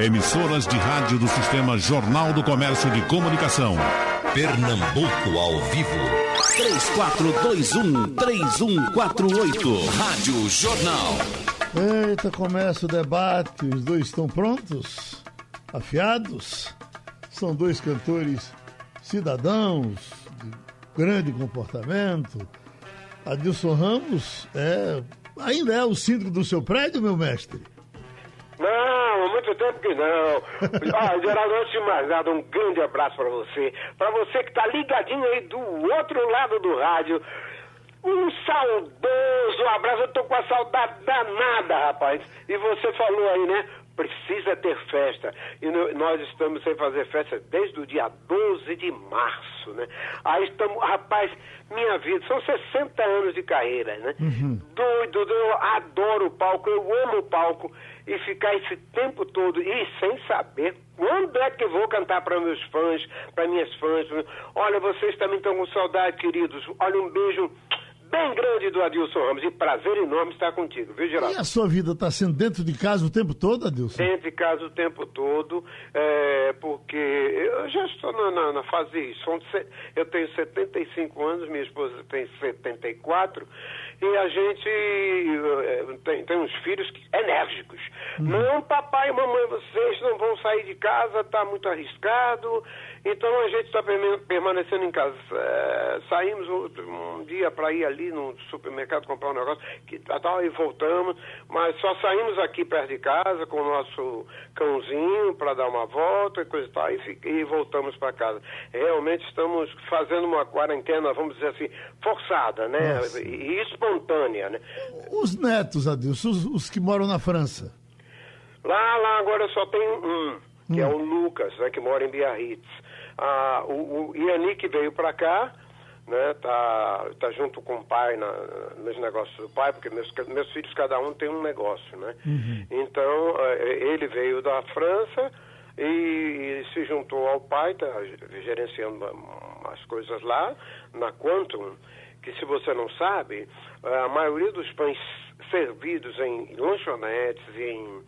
Emissoras de rádio do Sistema Jornal do Comércio de Comunicação. Pernambuco ao vivo. 3421-3148. Rádio Jornal. Eita, começa o debate. Os dois estão prontos? Afiados? São dois cantores cidadãos de grande comportamento. Adilson Ramos é, ainda é o síndico do seu prédio, meu mestre? Não, há muito tempo que não. Geraldo, antes de mais nada, um grande abraço para você. Para você que tá ligadinho aí do outro lado do rádio. Um saudoso abraço. Eu tô com a saudade danada, rapaz. E você falou aí, né? Precisa ter festa. E no, nós estamos sem fazer festa desde o dia 12 de março, né? Aí estamos, rapaz, minha vida, são 60 anos de carreira, né? Uhum. Doido, eu adoro o palco, eu amo o palco e ficar esse tempo todo e sem saber quando é que vou cantar para meus fãs, para minhas fãs. Olha, vocês também estão com saudade, queridos. Olha, um beijo bem grande do Adilson Ramos. E prazer enorme estar contigo, viu, Geraldo? E a sua vida está sendo dentro de casa o tempo todo, Adilson? Dentro de casa o tempo todo, é, porque eu já estou na, na, na fase. São, eu tenho 75 anos, minha esposa tem 74, e a gente é, tem, tem uns filhos enérgicos. Hum. Não, papai e mamãe, vocês não vão sair de casa, está muito arriscado. Então a gente está permanecendo em casa. É, saímos um, um dia para ir ali no supermercado comprar um negócio que tal e voltamos, mas só saímos aqui perto de casa com o nosso cãozinho para dar uma volta e coisa e tal e, e voltamos para casa. Realmente estamos fazendo uma quarentena, vamos dizer assim, forçada, né? Nossa. E espontânea, né? Os netos, Adilson, os, os que moram na França. Lá, lá agora só tem um, que hum. é o Lucas, né, que mora em Biarritz. Ah, o, o Yannick veio para cá, né, tá, tá junto com o pai na, nos negócios do pai, porque meus, meus filhos, cada um tem um negócio, né? Uhum. Então, eh, ele veio da França e, e, se juntou ao pai, tá gerenciando as coisas lá, na Quantum, que se você não sabe, a maioria dos pães servidos em lanchonetes em,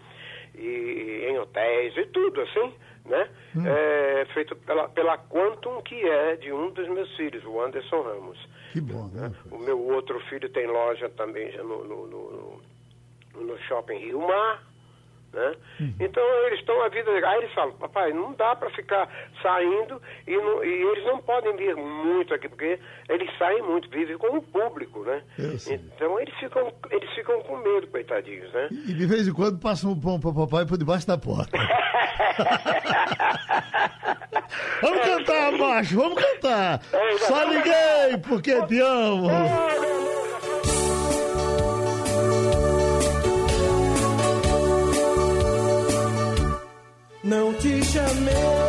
e, em hotéis e tudo assim, né? Hum. É, feito pela, pela Quantum, que é de um dos meus filhos, o Anderson Ramos. Que bom, né? O meu outro filho tem loja também já no, no, no, no Shopping Rio Mar, né? Uhum. Então eles estão a vida. Aí eles falam, papai, não dá para ficar saindo e, não, e, eles não podem vir muito aqui, porque eles saem muito, vivem com o público, né? Então eles ficam, eles ficam com medo, coitadinhos, né? E de vez em quando passam um pão para papai por debaixo da porta. vamos cantar, macho, vamos cantar! É, Só liguei porque te amo! Não te chamei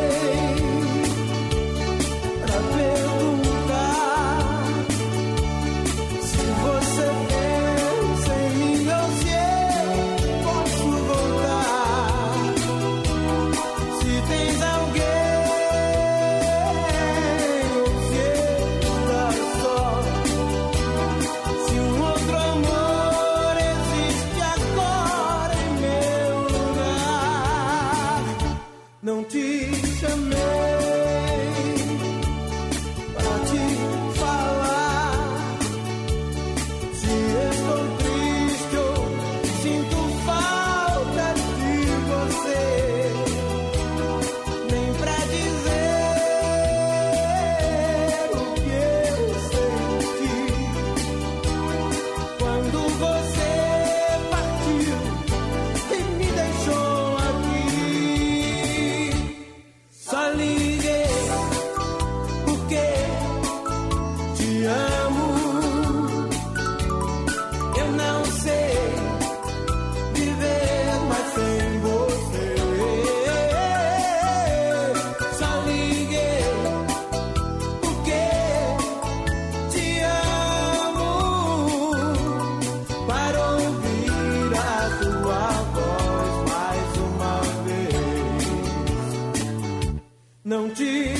não te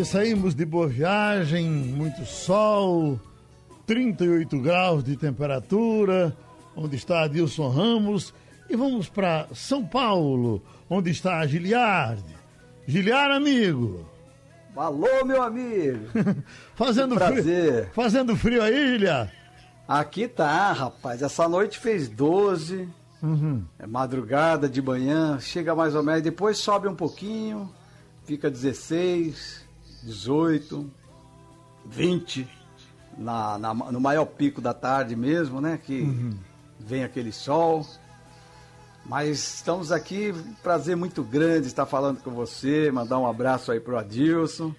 saímos de boa viagem, muito sol, 38 graus de temperatura, onde está Adilson Ramos. E vamos para São Paulo, onde está a Giliardi. Giliar, amigo. Alô, meu amigo! Fazendo frio. Fazendo frio aí, Giliar? Aqui tá, rapaz. Essa noite fez 12, Uhum. é madrugada de manhã, chega mais ou menos, depois sobe um pouquinho, fica 16, 18, 20, na, na- no maior pico da tarde mesmo, né? Que vem aquele sol. Mas estamos aqui, prazer muito grande estar falando com você, mandar um abraço aí pro Adilson.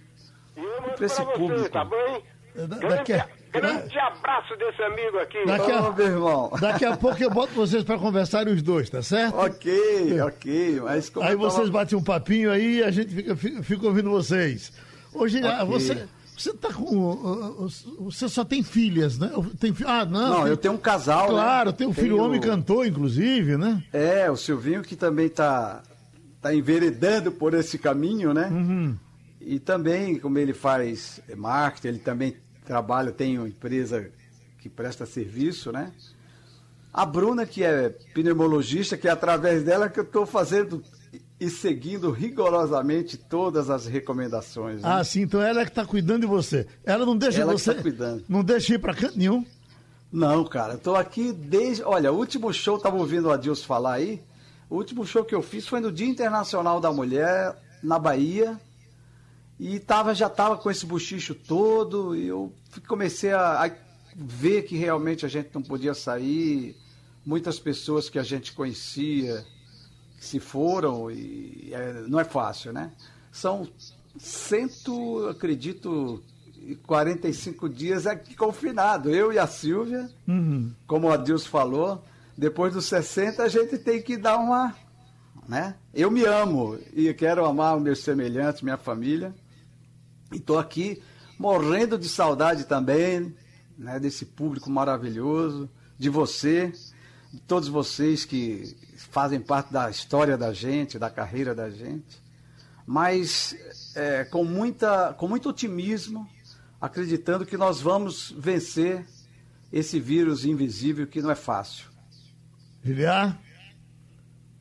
E eu mando Pra esse pra você, público. tá bem? Da- Grande, daqui a- grande abraço desse amigo aqui. Daqui a- meu irmão. Daqui a pouco eu boto vocês para conversar os dois, tá certo? Ok, ok, mas Aí eu tava- vocês batem um papinho aí e a gente fica, fica, fica ouvindo vocês. Hoje, Ok. você, você tá com. Você só tem filhas, né? Tem, ah, não. Não, tem- eu tenho um casal, né? Claro, tem um filho Tenho- homem cantor, inclusive, né? É, o Silvinho que também tá, tá enveredando por esse caminho, né? Uhum. E também, como ele faz marketing, ele também trabalha, tem uma empresa que presta serviço, né? A Bruna, que é pneumologista, que é através dela que eu estou fazendo e seguindo rigorosamente todas as recomendações. né? Ah, sim, então ela é que tá cuidando de você. Ela não deixa Ela você. tá cuidando. Não deixa ir pra canto nenhum. Não, cara, eu tô aqui desde. Olha, o último show, tava ouvindo o Adilson falar aí. O último show que eu fiz foi no Dia Internacional da Mulher, na Bahia. E tava, já tava com esse bochicho todo. E eu comecei a, a ver que realmente a gente não podia sair. Muitas pessoas que a gente conhecia se foram. E é, não é fácil, né? São cento, acredito, e 45 dias aqui confinado. Eu e a Silvia, como o Adilson falou, depois dos 60 a gente tem que dar uma. Né? Eu me amo e quero amar os meus semelhantes, minha família. E estou aqui morrendo de saudade também né, desse público maravilhoso, de você, de todos vocês que fazem parte da história da gente, da carreira da gente. Mas é, com, muita, com muito otimismo, acreditando que nós vamos vencer esse vírus invisível que não é fácil. Giliar,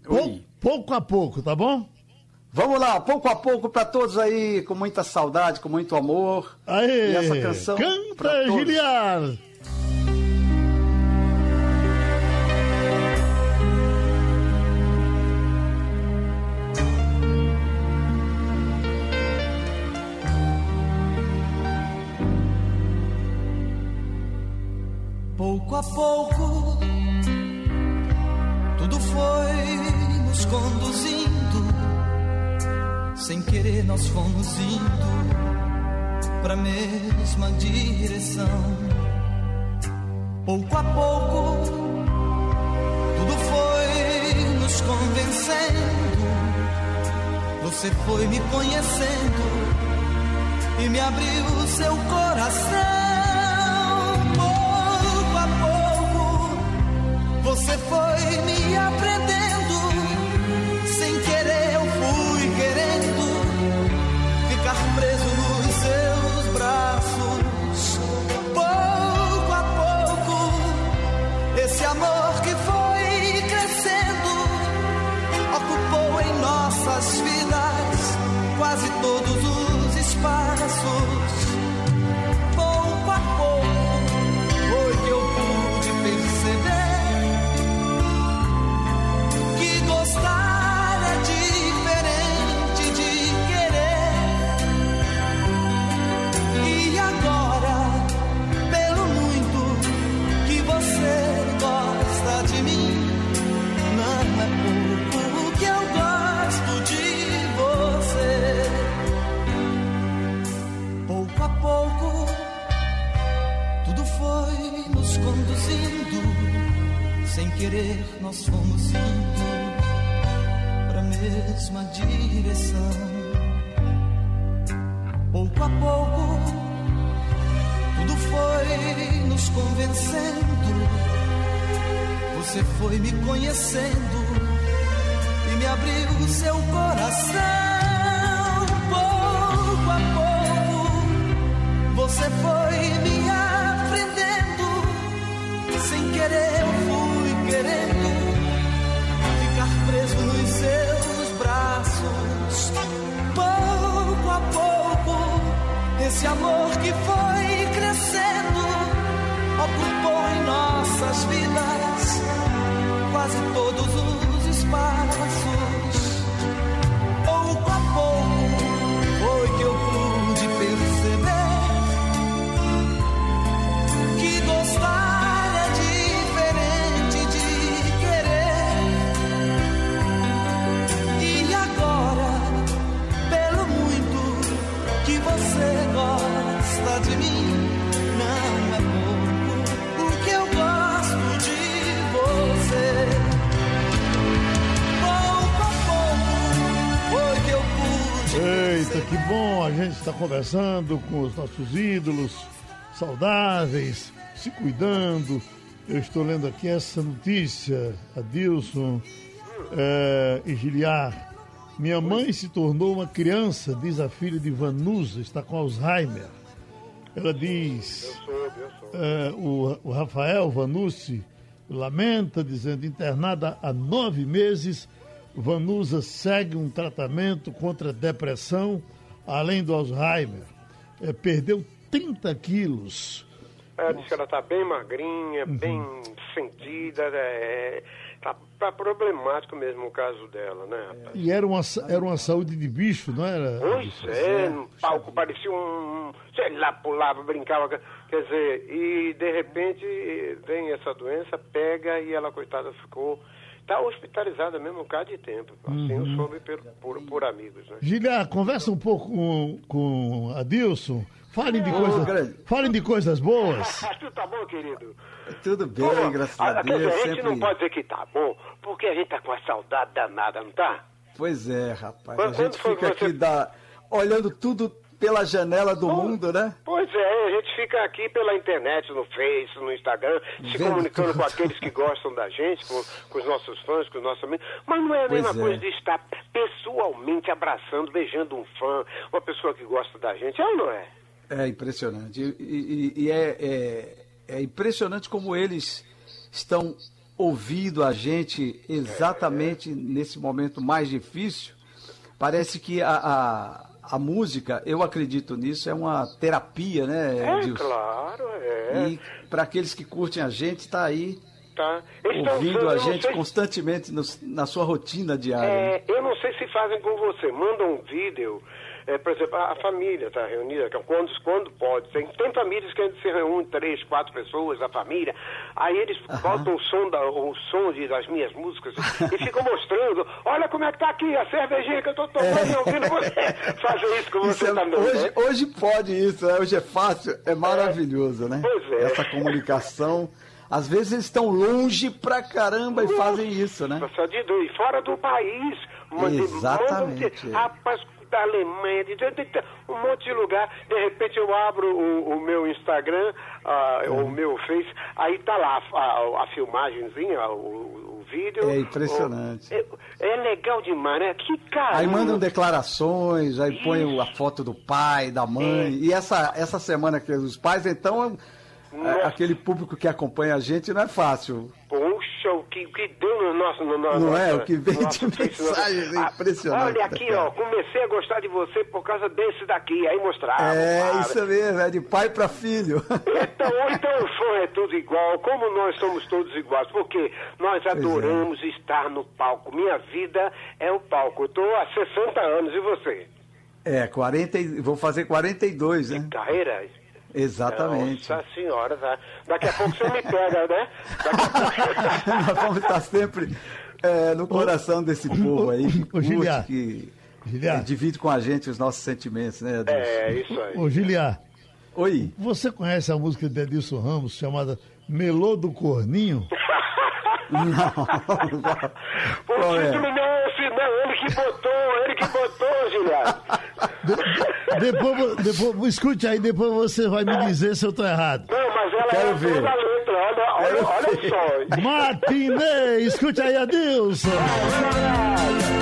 pou- pouco a pouco, tá bom? Vamos lá, pouco a pouco para todos aí, com muita saudade, com muito amor. Aê! E essa canção Canta, todos. Giliar! Pouco a pouco, tudo foi nos conduzindo. Sem querer, nós fomos indo pra mesma direção. Pouco a pouco, tudo foi nos convencendo. Você foi me conhecendo e me abriu seu coração. Foi me aprendendo. Querer, nós fomos indo pra mesma mesma direção. Pouco a pouco, tudo foi nos convencendo. Você foi me conhecendo e me abriu seu coração. Pouco a pouco, esse amor que foi que bom! A gente está conversando com os nossos ídolos saudáveis, se cuidando. Eu estou lendo aqui essa notícia, Adilson é, e Giliar. Minha mãe se tornou uma criança, diz a filha de Vanusa, está com Alzheimer. Ela diz, é, o, o Rafael Vanucci lamenta, dizendo, internada há nove meses, Vanusa segue um tratamento contra a depressão, além do Alzheimer. É, perdeu 30 quilos. Ela disse que ela está bem magrinha, Uhum. bem sentida, é, tá, tá problemático mesmo o caso dela, né, rapaz? E era uma, era uma saúde de bicho, não era? Pois é, no palco parecia um, sei lá, pulava, brincava, quer dizer, e de repente vem essa doença, pega e ela, coitada, ficou, tá hospitalizada mesmo um bocado de tempo, assim eu soube pelo- por, por amigos, né? Giliar, conversa um pouco com, com Adilson. Falem de, coisa, falem de coisas boas. Ah, tu tá bom, querido? Tudo bem, Pô, graças ah, a quer dizer, Deus. a gente Sempre... não pode dizer que tá bom, porque a gente tá com a saudade danada, não tá? Pois é, rapaz. Quando- a gente fica você- aqui da... olhando tudo pela janela do mundo, né? Pois é, a gente fica aqui pela internet, no Face, no Instagram, se Vendo comunicando tudo. com aqueles que gostam da gente, com, com os nossos fãs, com os nossos amigos. Mas não é a Pois mesma é. coisa de estar pessoalmente abraçando, beijando um fã, uma pessoa que gosta da gente, é ou não é? É impressionante. E, e- e é, é- é impressionante como eles estão ouvindo a gente exatamente nesse momento mais difícil. Parece que a, a, a música, eu acredito nisso, é uma terapia, né, É, Edilson? claro, é. E para aqueles que curtem a gente, está aí Tá. Estão ouvindo usando, a gente sei- constantemente no- na sua rotina diária. É, eu não sei se fazem com você, mandam um vídeo, é, por exemplo, a, a família está reunida, é quando, quando pode. Tem, tem famílias que se reúnem, três, quatro pessoas, a família, aí eles botam o som, da, o som de, das minhas músicas e ficam mostrando, olha como é que tá aqui a cervejinha que eu tô tomando e ouvindo você. Fazem isso com Isso você é- também, hoje, né? hoje pode isso, né? hoje é fácil, é maravilhoso, né? Pois é. Essa comunicação. Às vezes eles estão longe pra caramba e fazem isso, né? Só de dois, fora do país. Exatamente. mandam de- rapaz, da Alemanha, de, um monte de lugar. De repente eu abro o, o meu Instagram, ah, o meu Face, aí tá lá a, a, a filmagenzinha, o, vídeo. É impressionante. É, é legal demais, né? Que cara. Aí mandam declarações, aí põem a foto do pai, da mãe. E essa, essa semana que os pais, então, é, aquele público que acompanha a gente não é fácil. Puxa, o que, o que deu no nosso. No, no, Não é? nosso- O que vem nosso de Face, no- mensagens Ah, impressionantes, Olha aqui, né, ó, comecei a gostar de você por causa desse daqui. Aí mostrava. é, isso mesmo, é de pai pra filho. Então, então o fã é tudo igual, como nós somos todos iguais, porque nós adoramos estar no palco. Minha vida é o palco. Eu estou há 60 anos, e você? É, 40, e- vou fazer 42, né? Carreira? Exatamente. Nossa senhora, tá? daqui a pouco você me pega, né? Daqui a pouco... Nós vamos estar sempre é, no coração desse povo aí que Ô, curte, Giliar. que Giliar. é, divide com a gente os nossos sentimentos, né, Adilson? É, isso aí. Ô, Giliar, Oi. você conhece a música de Edilson Ramos chamada Melô do Corninho? Não. Qual o é? título não é esse Não, ele que botou, ele que botou, Giliado. De- depois, depois, escute aí, depois você vai me dizer se eu tô errado. Não, mas ela Quero é ver. toda a letra, olha, olha, olha só. Matinê, escute aí, Adilson. Esse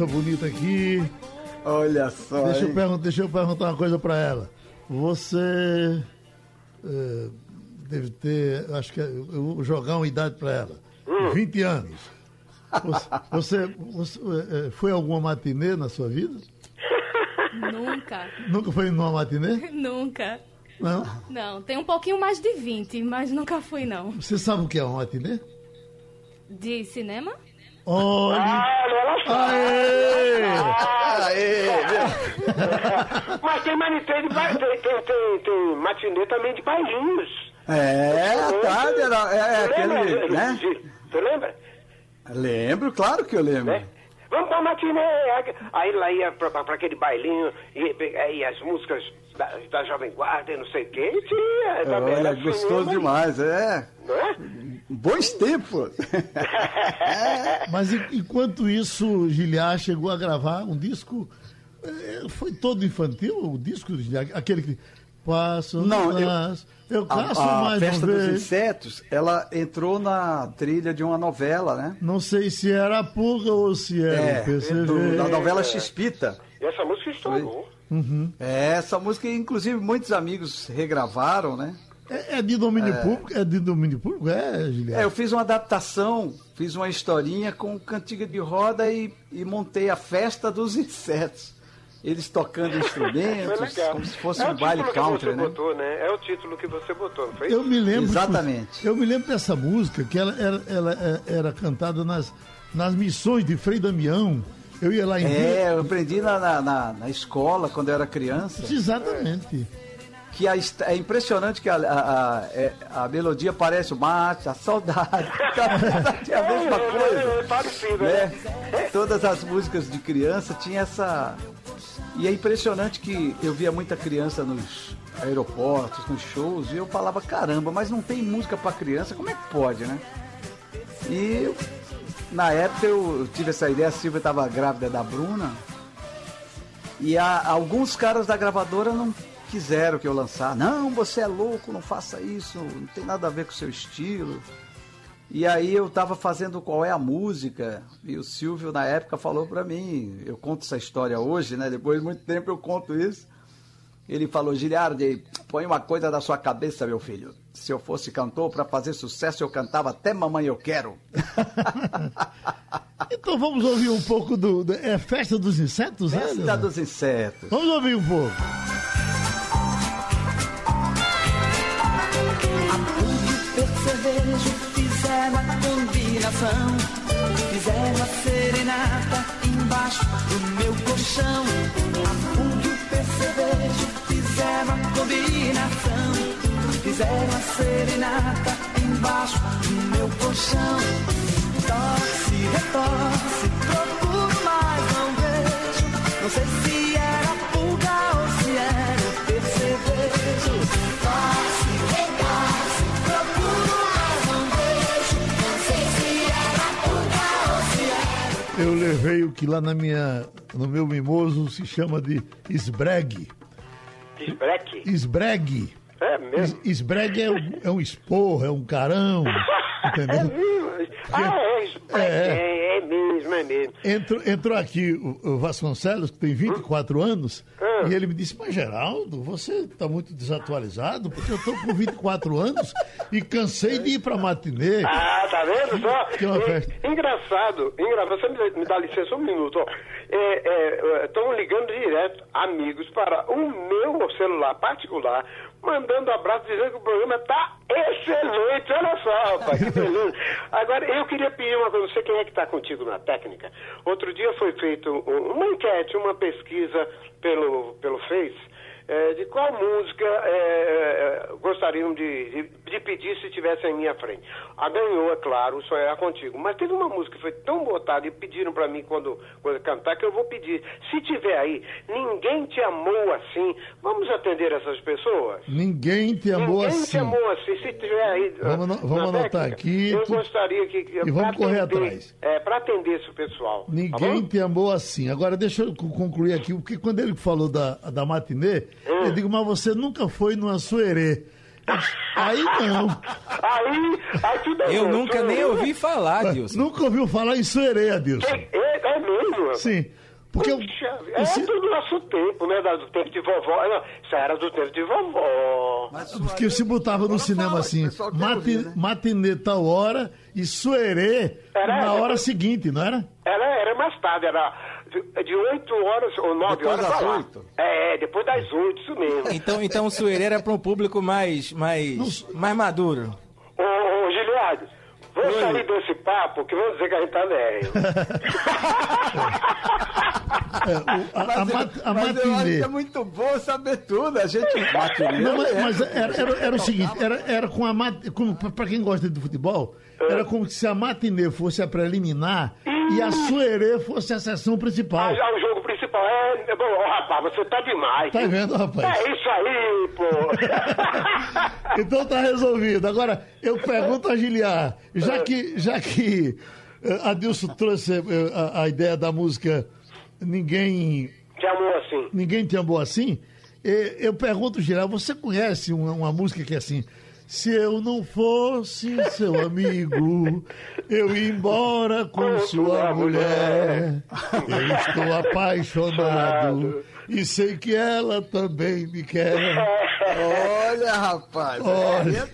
moça bonita aqui. Olha só. Deixa eu, pergun- deixa eu perguntar uma coisa pra ela. Você eh, deve ter, acho que eu eu vou jogar uma idade pra ela. 20 anos. Você, você, você, eh, eh, foi alguma matinê na sua vida? Nunca, Nunca foi numa matinê? nunca. Não? Não, tem um pouquinho mais de 20, mas nunca fui, não. Você sabe o que é uma matinê? De cinema? Olha! Olha, ela sabe. Aê! Mas tem matinê de ba... tem, tem, tem, tem matinê também de bailinhos. É, à tarde era. É, é Você lembra, aquele. Né? Você lembra? Lembro, claro que eu lembro. Né? Vamos pra matinê. Aí lá ia pra, pra, pra aquele bailinho, e, e as músicas da, da Jovem Guarda e não sei o quê. E tinha, também Olha, era gostoso cinema, demais, é. Não é? Bons tempos. Mas en- enquanto isso, Giliar chegou a gravar um disco. eh, Foi todo infantil o disco do Giliar? Aquele que. Passo, Não, eu- passo, eu, A, caço a mais Festa uma dos vez. Insetos, ela entrou na trilha de uma novela, né? Não sei se era a pulga ou se era É, do- da novela Xpita. E essa música estourou. É, essa música, inclusive, muitos amigos regravaram, né? É, é de domínio público? É de domínio público? É? É, eu fiz uma adaptação, fiz uma historinha com cantiga de roda e, e montei a festa dos insetos. Eles tocando instrumentos, como se fosse é um baile country, né? botou, né? É o título que você botou, não foi? Eu me lembro. Exatamente. Eu me lembro dessa música que ela era, ela é- era cantada nas, nas missões de Frei Damião Eu ia lá em É, eu aprendi na, na, na- na escola, quando eu era criança, Exatamente. Que a é impressionante que a, a, a- é- a melodia parece o mate, a saudade. Tinha a mesma É, coisa. é, é parecido, né? né? Todas as músicas de criança tinha essa. E é impressionante que eu via muita criança nos aeroportos, nos shows, e eu falava, caramba, mas não tem música pra criança, como é que pode, né? E na época eu tive essa ideia, a Silvia estava grávida da Bruna, e a- alguns caras da gravadora não quiseram que eu lançar. Não, você é louco, não faça isso, não tem nada a ver com o seu estilo. E aí eu tava fazendo qual é a música, e o Silvio na época falou pra mim, eu conto essa história hoje, né? Depois de muito tempo eu conto isso. Ele falou, Giliardi, põe uma coisa na sua cabeça, meu filho. Se eu fosse cantor, pra fazer sucesso, eu cantava até Mamãe Eu Quero. Então vamos ouvir um pouco do. é Festa dos Insetos? Festa Leonardo? dos Insetos. Vamos ouvir um pouco. Combinação Fizeram a serenata embaixo do meu colchão. Afundo o percevejo fizeram a combinação. Fizeram a serenata embaixo do meu colchão. Torce, retorce, procuro mas não vejo Não sei se levei o que lá na minha, no meu mimoso se chama de esbregue. Esbreque. Esbregue. É mesmo. Es- Esbregue é um, é um esporro, é um carão. É Entendeu? mesmo. Ah, é, esbreque. É. É, é é mesmo. Entrou, entrou aqui o, o Vasconcelos, que tem 24 anos, Ah. e ele me disse, mas Geraldo, você está muito desatualizado, porque eu estou com 24 anos e cansei de ir para matinê. Ah, tá vendo só? Que é uma É, festa. engraçado, engraçado. Você me, dá- me dá licença um minuto. Estão ligando direto amigos para o meu celular particular, mandando abraço, dizendo que o programa está excelente. Olha só, rapaz, que beleza. Agora, eu queria pedir uma coisa. Não sei quem é que está contigo na técnica. Outro dia foi feita uma enquete, uma pesquisa pelo, pelo Face. É, de qual música é, é, gostariam de, de, de pedir se tivesse em minha frente. A ganhou, é claro, era contigo. Mas teve uma música que foi tão botada e pediram para mim quando, quando cantar que eu vou pedir. Se tiver aí, ninguém te amou assim, vamos atender essas pessoas? Ninguém te amou ninguém assim. te amou assim, se tiver aí. Vamos na vamos anotar aqui, Eu tu- gostaria que. e vamos correr atender- atrás. É, para atender esse pessoal. tá Ninguém bom? te amou assim. Agora, deixa eu co- concluir aqui, porque quando ele falou da, da matinê, Hum. eu digo, mas você nunca foi numa suerê. Aí não. Aí, aí tudo é Eu bom, nunca tudo nem bem. ouvi falar, Dilson. Nunca ouviu falar em suerê, Adilson. É, é, é mesmo? Sim. Porque eu, Puxa, eu é se- do nosso tempo, né? Do tempo de vovó. Não, isso era do tempo de vovó. Mas porque se botava no cinema fala, assim, mati, né? matinê tal hora e suerê Era, na era. hora seguinte, não era? Era, era mais tarde, era de- de 8 horas ou 9 Depois horas das pra lá. oito? É, depois das 8, isso mesmo. Então, então o Suereira é para um público mais, mais, mais maduro. Ô, ô Giliardo, vamos sair desse papo que vamos dizer que a gente tá velho. É, o- a, a, mat- a mas eu acho que é muito bom saber tudo. A gente. Não, mas, é. mas era, era, era o seguinte, era, era com a mat... pra quem gosta de futebol, era como se a matinê fosse a preliminar e a suerê fosse a sessão principal. Ah, já o jogo principal é. é Bom, rapaz, você tá demais. Tá vendo, rapaz? É isso aí, pô. Então tá resolvido. Agora, eu pergunto a Giliar, já que, já que eh, Adilson trouxe eh, a, a ideia da música Ninguém, Te amou assim. Ninguém Te Amou Assim, eh, eu pergunto, Giliar, você conhece uma, uma música que é assim... Se eu não fosse seu amigo, eu ia embora com sua mulher. Eu estou apaixonado e sei que ela também me quer. Olha, rapaz. Olha,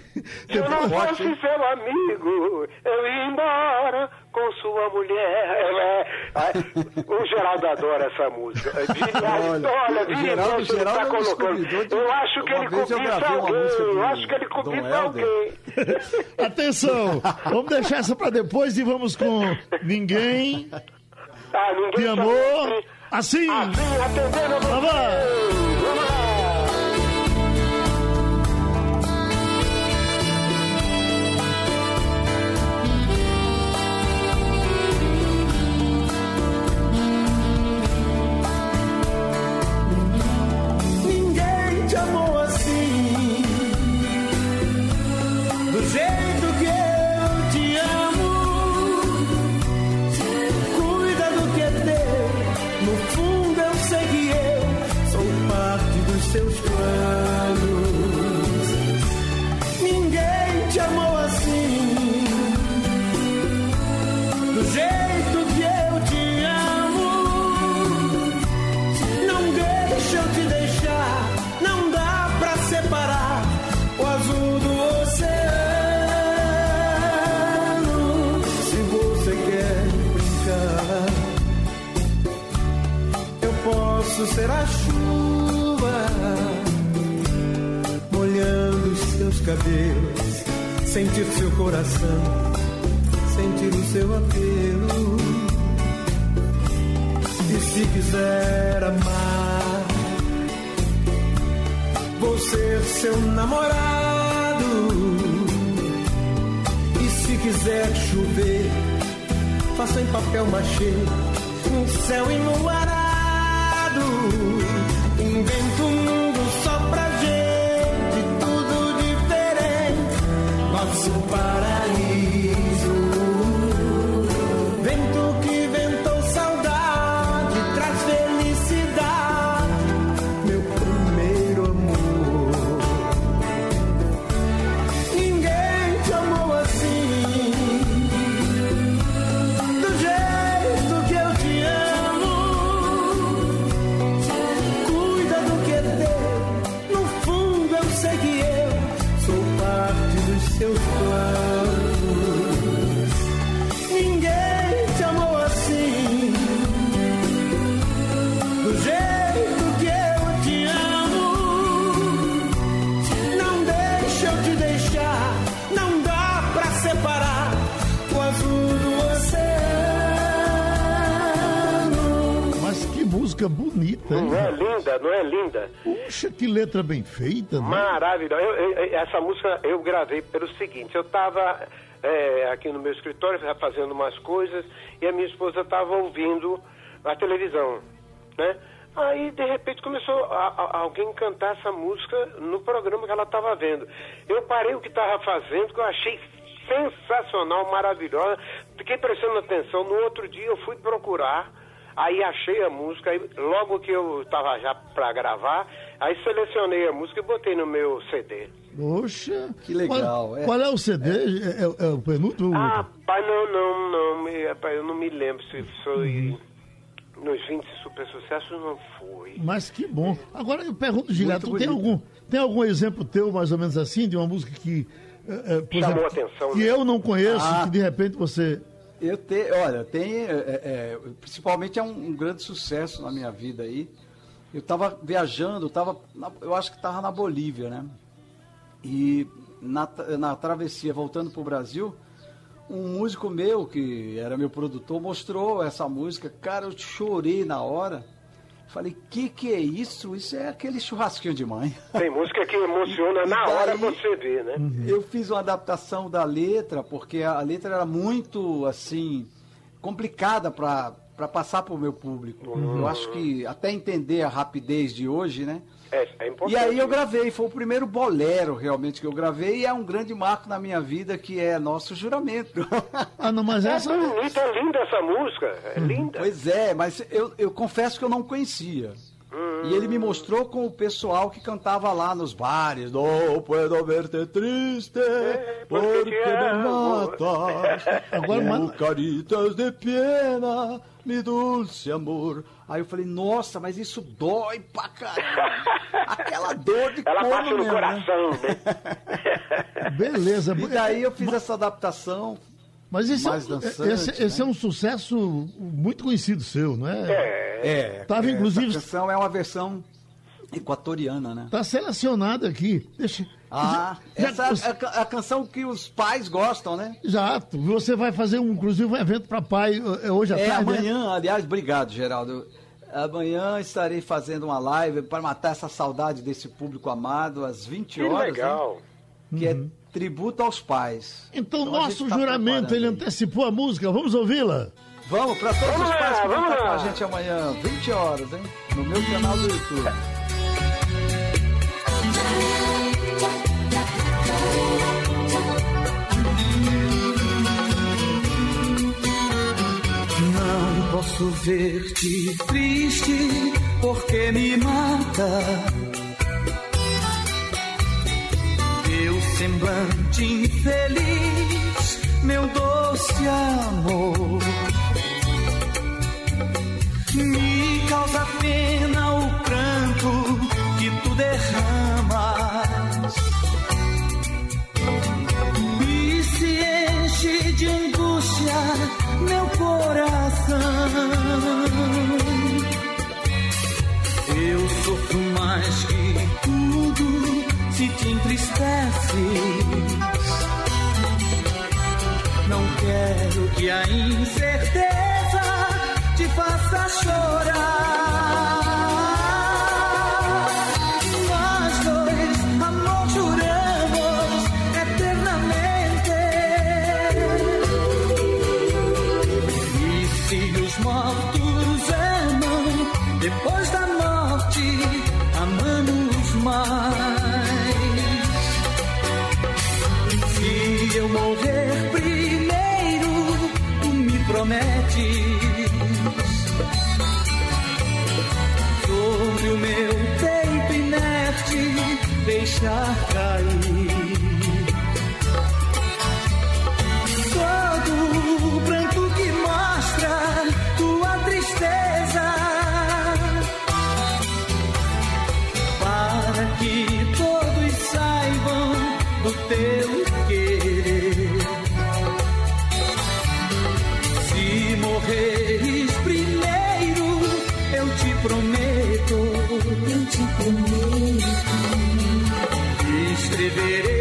Se eu não fosse seu amigo, eu ia embora com sua mulher. É, é, o Geraldo adora essa música. Olha, olha, o Geraldo- Geraldo tá colocando. Eu acho que uma ele uma alguém. Eu acho que ele Helder. alguém. Atenção, vamos deixar essa para depois e vamos com Ninguém Ah, ninguém Te sabe amou assim. assim. Assim, atendendo Lá world. Sentir seu coração, sentir o seu apelo. E se quiser amar, vou ser seu namorado. E se quiser chover, faça em papel machê um céu enluarado. Nosso paraíso. Puxa, que letra bem feita, né? Maravilhosa. Essa música eu gravei pelo seguinte, eu estava aqui no meu escritório fazendo umas coisas e a minha esposa estava ouvindo a televisão, né? Aí, de repente, começou a- a- alguém cantar essa música no programa que ela estava vendo. Eu parei o que estava fazendo, que eu achei sensacional, maravilhosa. Fiquei prestando atenção. No outro dia eu fui procurar, aí achei a música, aí, logo que eu estava já para gravar, aí selecionei a música e botei no meu CD. Poxa. Que legal, Qual é. qual é o CD? É, é- é o penúltimo? Ah, pai, não, não, não, eu não me lembro se foi nos 20 super sucessos, não foi. Mas que bom. Agora eu pergunto, Gilberto, tem algum, tem algum exemplo teu, mais ou menos assim, de uma música que, eh, por Chamou exemplo, atenção, que né? eu não conheço, Ah. que de repente você... Eu tenho, olha, tem, é, é, principalmente é um, um grande sucesso na minha vida aí. Eu estava viajando, tava, na- eu acho que estava na Bolívia, né? E na, na travessia voltando para o Brasil, um músico meu, que era meu produtor, mostrou essa música. Cara, eu chorei na hora. Falei, que que é isso? Isso é aquele churrasquinho de mãe. Tem música que emociona E- e na hora daí- você vê, né? Eu fiz uma adaptação da letra, porque a a letra era muito, assim, complicada para passar para o meu público. Eu acho que até entender a rapidez de hoje, né? É, é importante. E aí eu gravei, foi o primeiro bolero realmente que eu gravei e é um grande marco na minha vida que é nosso juramento. Ah, não, mas É essa... bonita, é linda essa música, é linda. pois é, mas eu, eu confesso que eu não conhecia. E ele me mostrou com o pessoal que cantava lá nos bares. Não puedo verte triste, porque porque me amo." matas. Agora, mano- caritas de pena, mi dulce amor. Aí eu falei, nossa, mas isso dói pra caramba. Aquela dor de Ela passa no mesmo, né? coração, né? Beleza. E daí eu fiz essa adaptação. Mas esse, mais é, um- dançante, esse, esse é né? um sucesso muito conhecido seu, não é? É, Tava, essa inclusive- canção é uma versão equatoriana, né? Está selecionado aqui. Deixa, Ah, Já- essa é a, ca- a canção que os pais gostam, né? Exato. Você vai fazer, um, inclusive, um evento para pai eh, hoje à É tarde. né? amanhã, aliás, obrigado, Geraldo. Amanhã estarei fazendo uma live para matar essa saudade desse público amado às 20 Que horas. legal. né? Que é tributo aos pais. Então, gente nosso tá juramento, ele aí. antecipou a música. Vamos ouvi-la? Vamos, para todos Vamos os lá, pais que vão vamos estar com lá. a gente amanhã, 20 horas, hein? No meu canal do YouTube. Posso ver-te triste porque me mata. Teu semblante infeliz, meu doce amor. Me inerte, deixar did it.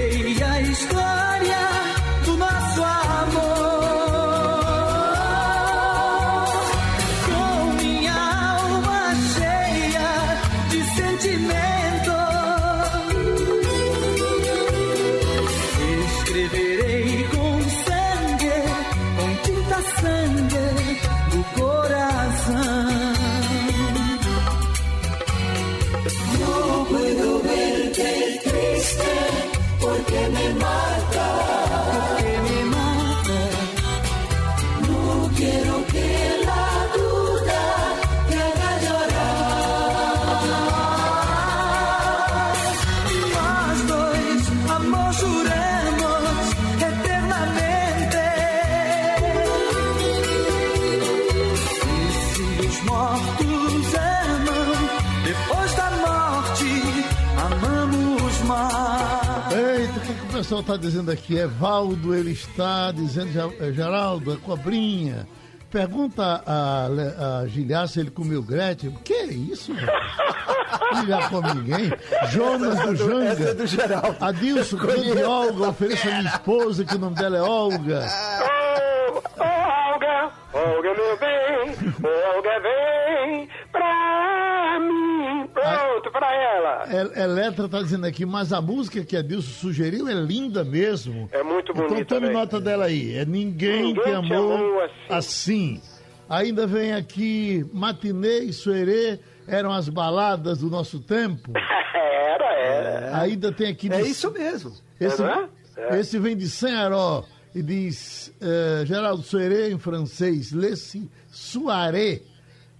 Está dizendo aqui? Evaldo, ele está dizendo, "Ge- eh, Geraldo, a cobrinha. Pergunta a, a Giliar se ele comeu Gretchen. Que é isso, velho? Já come ninguém. Jonas do Janga. Essa é do Geraldo. Adilson, grande Olga, ofereça a minha esposa, que o nome dela é Olga. Oh, oh, Olga, Olga, meu bem, Olga, vem pra mim. Pronto, pra ela. El- Eletra está dizendo aqui, mas a música que a Dilson sugeriu é linda mesmo. É muito Então bonita, tome velho. nota dela aí. É Ninguém, Ninguém te te amou, amou assim. Ainda vem aqui, matinê e suerê eram as baladas do nosso tempo. Era, era. Ainda tem aqui... É de- isso mesmo. Esse, É? É. esse vem de Saint-Aró e diz, eh, Geraldo Soiré em francês, lê-se soirée.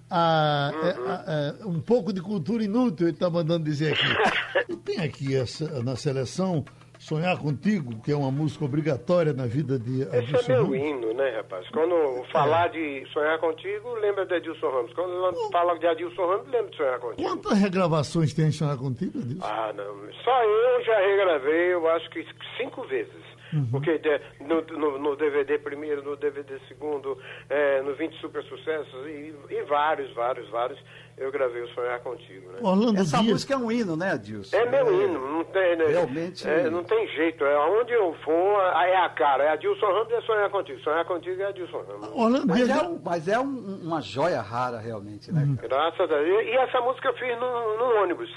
Ah, é, ah, é, um pouco de cultura inútil, ele está mandando dizer aqui. E tem aqui essa, na seleção Sonhar Contigo, que é uma música obrigatória na vida de Esse é Adilson meu hino, né, rapaz? Quando falar de sonhar contigo, lembra de Adilson Ramos. Quando fala de Adilson Ramos, lembra de sonhar contigo. Quantas regravações tem em Sonhar Contigo, Adilson? Ah, não. Só eu já regravei, eu acho que cinco vezes. Uhum. Porque de- no, no- no DVD primeiro, no DVD segundo, é, no 20 Super Sucessos e, e vários, vários, vários. eu gravei o Sonhar Contigo, né? Orlando Essa Dias. música é um hino, né, Adilson? É meu hino, não tem, né? Realmente- É, não tem jeito, é onde eu for, aí é a cara, é Adilson Ramos é Sonhar Contigo, Sonhar Contigo é Adilson Ramos. Orlando Mas Dias. é, um- mas é um- uma joia rara, realmente, né? Hum. cara? Graças a Deus. E essa música eu fiz no, no ônibus.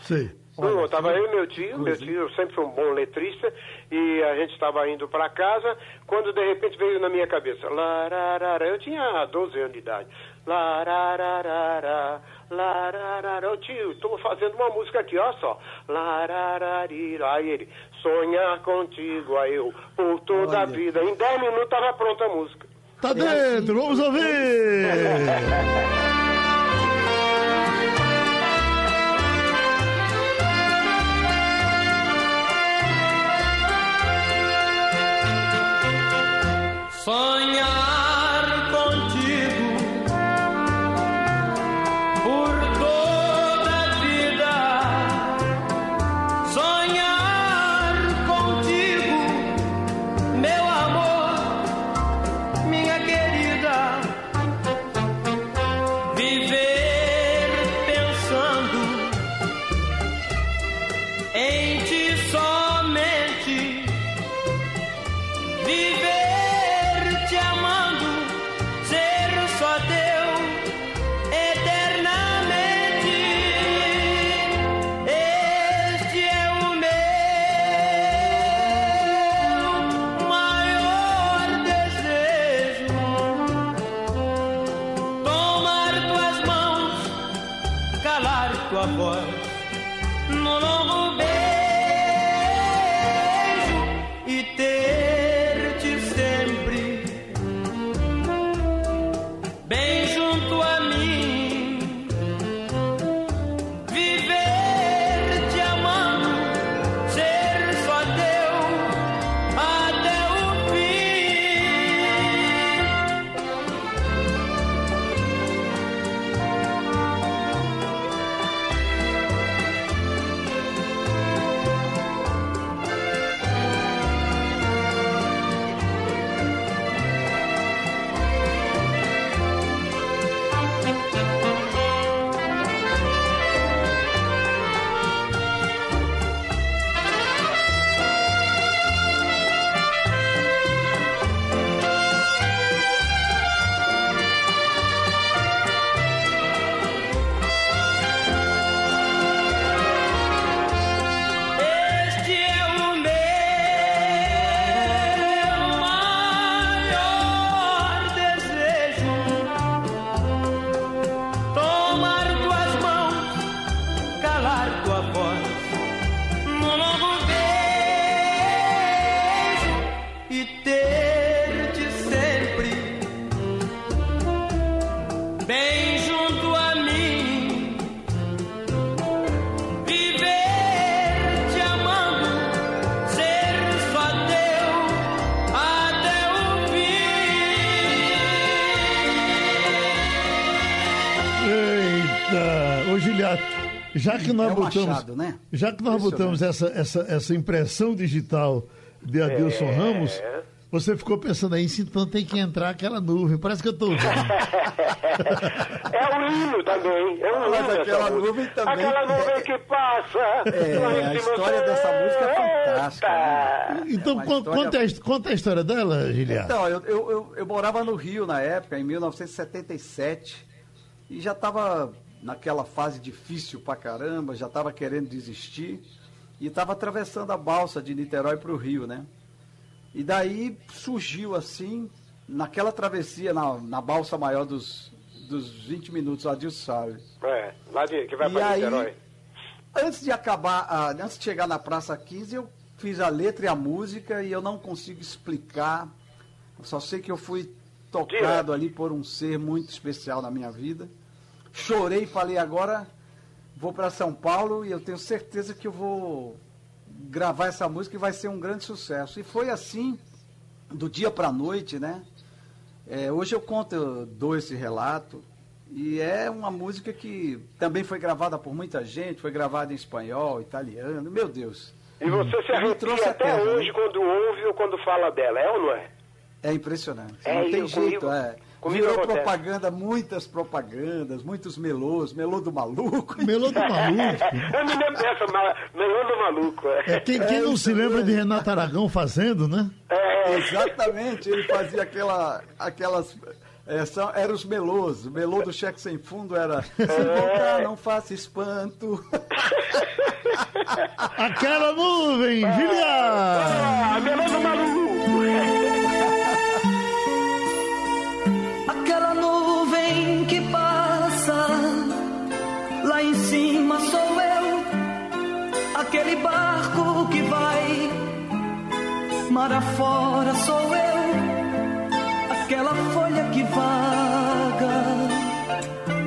Sei. Não, Olha, tava que eu e meu tio, meu tio eu sempre fui um bom letrista, e a gente estava indo para casa, quando de repente veio na minha cabeça, lararara, eu tinha 12 anos de idade, lararara, lararara, ô tio, estou fazendo uma música aqui, ó só, larararira, aí ele, sonhar contigo, aí eu, por toda a Olha. vida, em 10 minutos estava pronta a música. Tá dentro, vamos ouvir! Sonhar calar tua voz. No longo beijo já que nós É o botamos. Machado, né? Já que nós botamos essa, essa, essa impressão digital de Adilson É. Ramos, você ficou pensando aí, então tem que entrar aquela nuvem. Parece que eu tô ouvindo. É um hino também, é um Mas hino essa aquela música. nuvem também- Aquela nuvem que passa. É, a história dessa música é fantástica, né? Então, uma con- história- conta, a, his- conta a história dela, Giliato. Então, eu, eu, eu, eu morava no Rio na época, em 1977, e já estava naquela fase difícil pra caramba, já estava querendo desistir, e estava atravessando a balsa de Niterói para o Rio, né? E daí surgiu assim, naquela travessia, na, na balsa maior dos, dos 20 minutos, Adilson sabe. É, lá de, que vai pra aí- Niterói. Antes de acabar, ah, antes de chegar na Praça 15, eu fiz a letra e a música e eu não consigo explicar. Eu só sei que eu fui tocado ali por um ser muito especial na minha vida. Chorei e falei, agora vou para São Paulo e eu tenho certeza que eu vou gravar essa música e vai ser um grande sucesso. E foi assim, do dia para a noite, né? É, hoje eu conto, eu dou esse relato. E é uma música que também foi gravada por muita gente, foi gravada em espanhol, italiano, meu Deus. E você se Me arrepia até né? hoje quando ouve ou quando fala dela, é ou não é? É impressionante. É, não tem jeito, comigo- é. comigo Virou propaganda, muitas propagandas, muitos melôs, melô do maluco. Melô do maluco. Eu me lembro dessa, melão do maluco. É, quem, quem não se lembra de Renato Aragão fazendo, né? É, Exatamente, ele fazia aquela, aquelas. é, são, eram os melôs. O melô do cheque sem fundo era. Se voltar, não faça espanto. Aquela nuvem, Giliar! ah, melão do maluco. Aquele barco que vai, mar afora sou eu. Aquela folha que vaga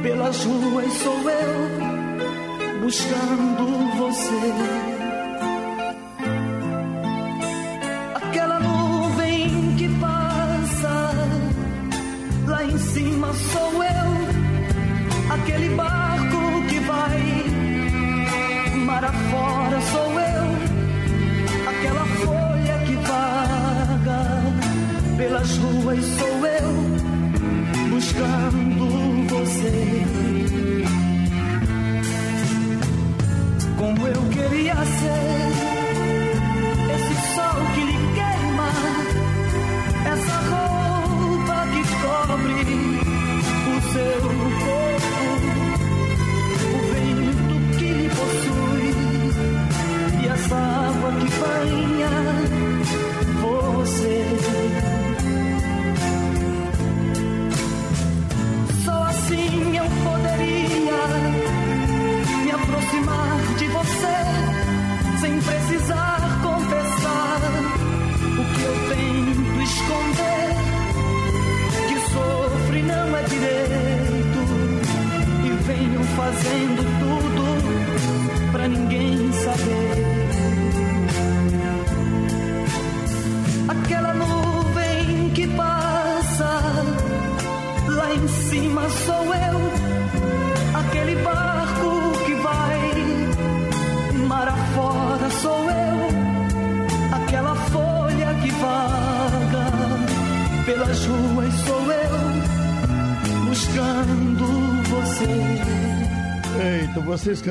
pelas ruas sou eu, buscando você. Aquela nuvem que passa lá em cima sou eu, aquele barco mar afora sou eu, aquela folha que vaga pelas ruas sou eu, buscando você. Como eu queria ser esse sol que lhe queima essa roupa que cobre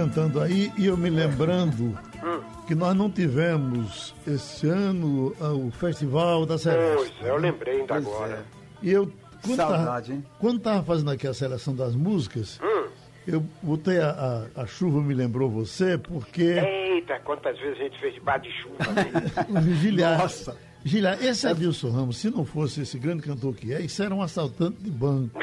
cantando aí e eu me lembrando que nós não tivemos esse ano ah, o Festival da Pois, Celeste. eu lembrei ainda Pois agora. é. E eu, quando Saudade, tava, hein? quando tava fazendo aqui a seleção das músicas, eu botei a, a, a chuva me lembrou você, porque Eita, quantas vezes a gente fez debaixo de chuva. né? Giliar, Nossa. Giliar, esse Adilson Ramos, se não fosse esse grande cantor que é, isso era um assaltante de banco.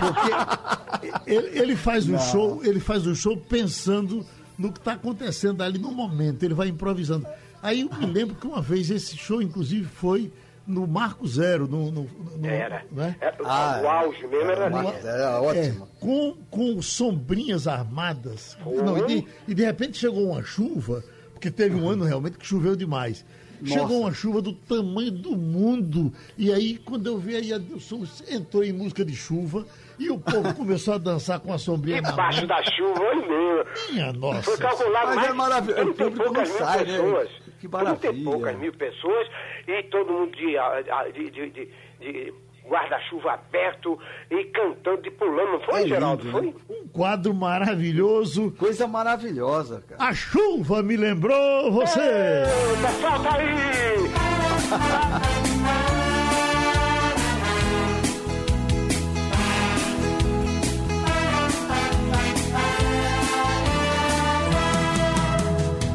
Porque ele, ele faz o show, ele faz o show pensando no que está acontecendo ali no momento, ele vai improvisando. Aí eu me lembro que uma vez esse show, inclusive, foi no Marco Zero, no, no- no- Era. né? É, o- Ah, o auge mesmo era ali. Mas Era ótimo. É, com, com sombrinhas armadas. Não, e, de, e de repente chegou uma chuva, porque teve um ano realmente que choveu demais. Chegou uma chuva do tamanho do mundo. E aí, quando eu vi aí, Adilson entrou em música de chuva e o povo começou a dançar com a sombrinha na Debaixo mão. da chuva, olha meu. Minha nossa. Foi calculado Mas mais é maravilhoso. de 30 e O público não sai, né? pessoas. Que 30 maravilha. poucas mil pessoas e todo mundo de, de, de, de- de guarda-chuva aberto e cantando e pulando. Não foi, É Geraldo? lindo, Foi? Um quadro maravilhoso. Coisa maravilhosa, cara. A chuva me lembrou você. Eita, solta aí!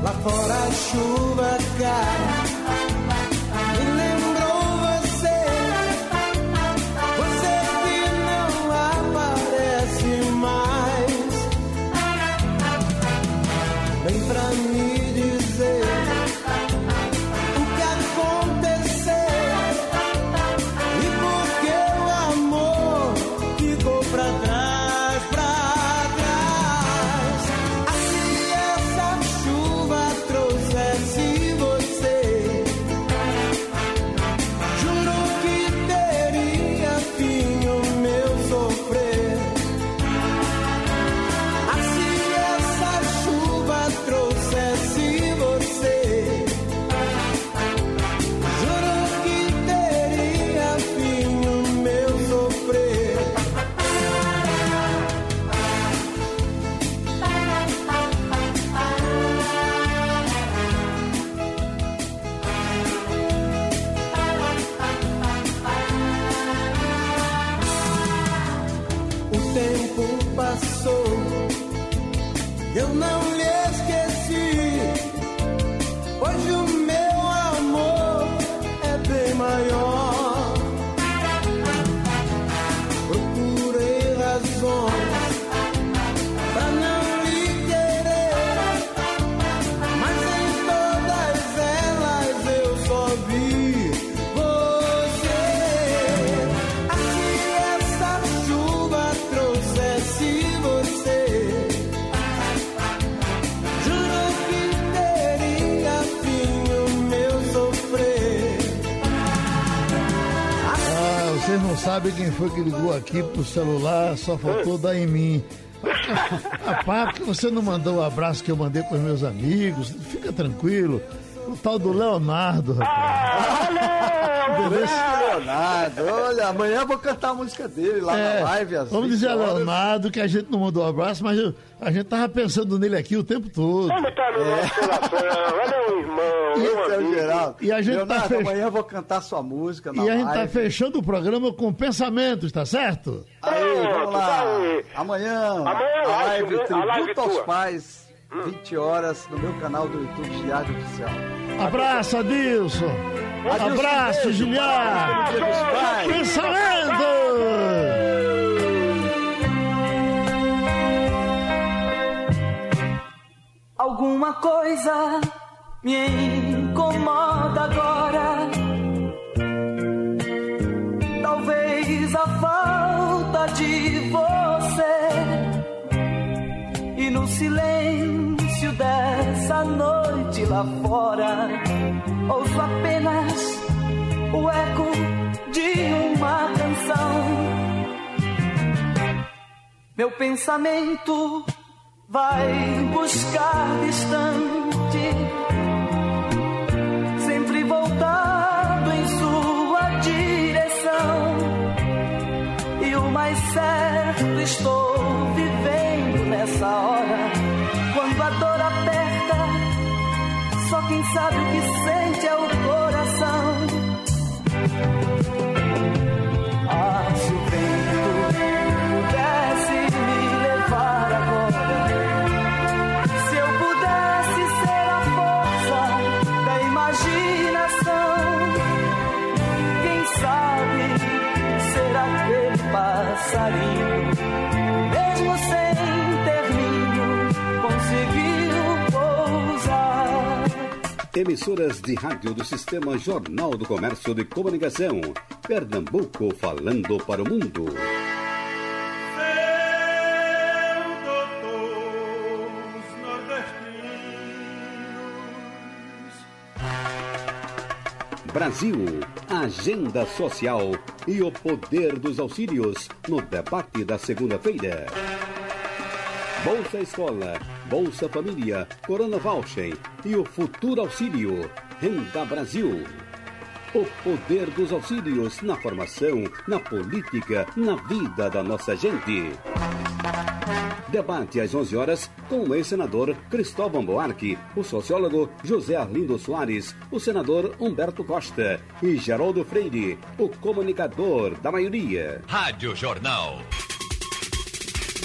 Lá fora a chuva cai. Foi que ligou aqui pro celular, só faltou dar em mim. Que você não mandou o abraço que eu mandei pros meus amigos? Fica tranquilo. O tal do Leonardo, rapaz. Entendeu? Leonardo, olha, amanhã eu vou cantar a música dele lá É, na live. às vamos 20 dizer a. Leonardo que a gente não mandou um abraço, mas eu- a gente tava pensando nele aqui o tempo todo. Como tá no nosso coração? É um irmão, Esse é o amigo. Geraldo. E a gente tá Leonardo, fech- amanhã eu vou cantar sua música na E a gente tá live. fechando o programa com pensamentos, tá certo? Aí, Pronto, vamos lá. tá aí. Amanhã, Amanhã a a live live, né? A live Tributo aos tua. Pais, 20 horas, no meu canal do YouTube Diário Oficial. Abraço, Adilson. Abraço, Pais. Pensamento! Alguma coisa me incomoda agora. Talvez a falta de você. E no silêncio dessa noite lá fora, ouço apenas o eco de uma canção. Meu pensamento vai buscar distante, sempre voltado em sua direção. E o mais certo estou vivendo nessa hora, quem sabe o que sente é o Emissoras de rádio do Sistema Jornal do Comércio de Comunicação. Pernambuco falando para o mundo. Brasil, agenda social e o poder dos auxílios no debate da segunda-feira. Bolsa Escola, Bolsa Família, Corona Voucher e o Futuro Auxílio. Renda Brasil. O poder dos auxílios na formação, na política, na vida da nossa gente. Debate às 11 horas com o ex-senador Cristóvão Buarque, o sociólogo José Arlindo Soares, o senador Humberto Costa e Geraldo Freire, o comunicador da maioria. Rádio Jornal.